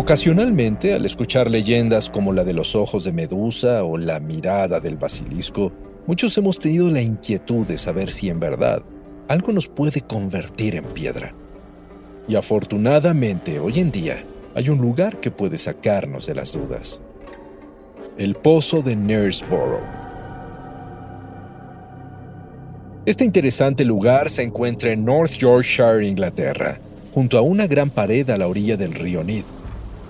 Ocasionalmente, al escuchar leyendas como la de los ojos de Medusa o la mirada del basilisco, muchos hemos tenido la inquietud de saber si en verdad algo nos puede convertir en piedra. Y afortunadamente, hoy en día, hay un lugar que puede sacarnos de las dudas. El Pozo de Knaresborough. Este interesante lugar se encuentra en North Yorkshire, Inglaterra, junto a una gran pared a la orilla del río Nid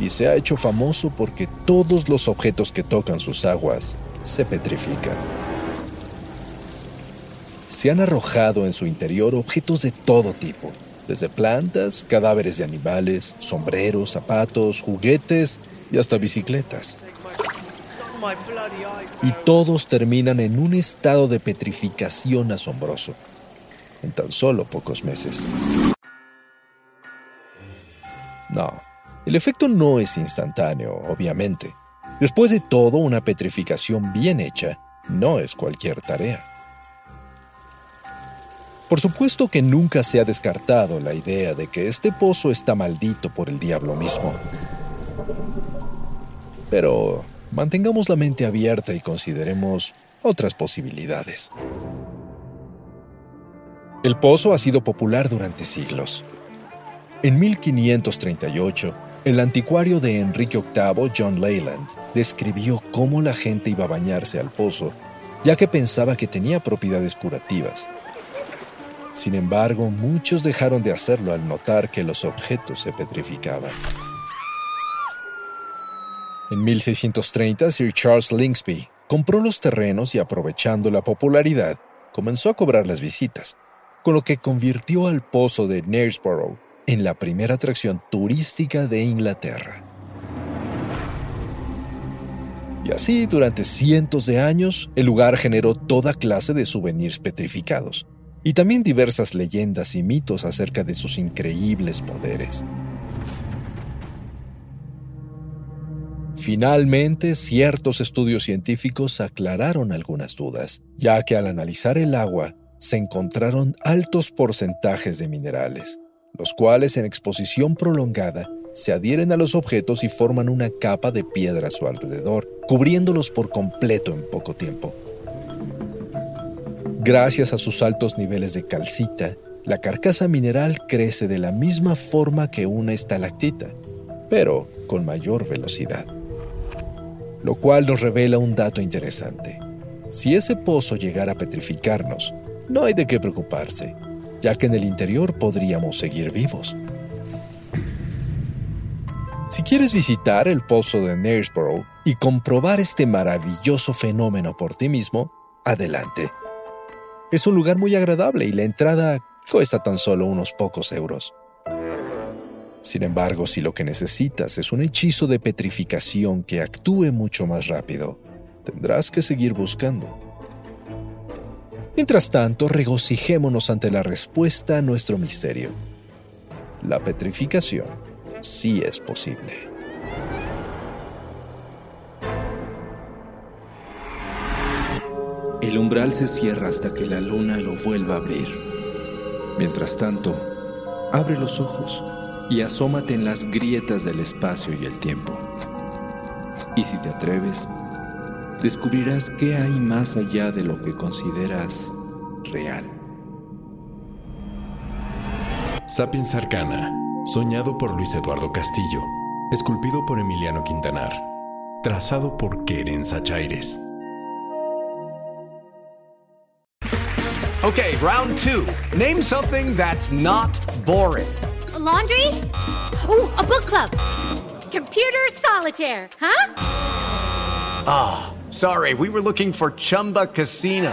y se ha hecho famoso porque todos los objetos que tocan sus aguas se petrifican. Se han arrojado en su interior objetos de todo tipo, desde plantas, cadáveres de animales, sombreros, zapatos, juguetes y hasta bicicletas. Y todos terminan en un estado de petrificación asombroso, en tan solo pocos meses. No, el efecto no es instantáneo, obviamente. Después de todo, una petrificación bien hecha no es cualquier tarea. Por supuesto que nunca se ha descartado la idea de que este pozo está maldito por el diablo mismo. Pero mantengamos la mente abierta y consideremos otras posibilidades. El pozo ha sido popular durante siglos. En 1538, el anticuario de Enrique VIII, John Leyland, describió cómo la gente iba a bañarse al pozo, ya que pensaba que tenía propiedades curativas. Sin embargo, muchos dejaron de hacerlo al notar que los objetos se petrificaban. En 1630, Sir Charles Lingsby compró los terrenos y aprovechando la popularidad, comenzó a cobrar las visitas, con lo que convirtió al pozo de Knaresborough en la primera atracción turística de Inglaterra. Y así, durante cientos de años, el lugar generó toda clase de souvenirs petrificados, y también diversas leyendas y mitos acerca de sus increíbles poderes. Finalmente, ciertos estudios científicos aclararon algunas dudas, ya que al analizar el agua se encontraron altos porcentajes de minerales, los cuales en exposición prolongada se adhieren a los objetos y forman una capa de piedra a su alrededor, cubriéndolos por completo en poco tiempo. Gracias a sus altos niveles de calcita, la carcasa mineral crece de la misma forma que una estalactita, pero con mayor velocidad. Lo cual nos revela un dato interesante. Si ese pozo llegara a petrificarnos, no hay de qué preocuparse, ya que en el interior podríamos seguir vivos. Si quieres visitar el pozo de Knaresborough y comprobar este maravilloso fenómeno por ti mismo, adelante. Es un lugar muy agradable y la entrada cuesta tan solo unos pocos euros. Sin embargo, si lo que necesitas es un hechizo de petrificación que actúe mucho más rápido, tendrás que seguir buscando. Mientras tanto, regocijémonos ante la respuesta a nuestro misterio. La petrificación sí es posible. El umbral se cierra hasta que la luna lo vuelva a abrir. Mientras tanto, abre los ojos y asómate en las grietas del espacio y el tiempo. Y si te atreves, descubrirás qué hay más allá de lo que consideras real. Sapiens Arcana, soñado por Luis Eduardo Castillo, esculpido por Emiliano Quintanar, trazado por Keren Sachaires. Okay, round two. Name something that's not boring. laundry? Ooh, a book club. Computer solitaire, huh? Ah. Sorry, we were looking for Chumba Casino.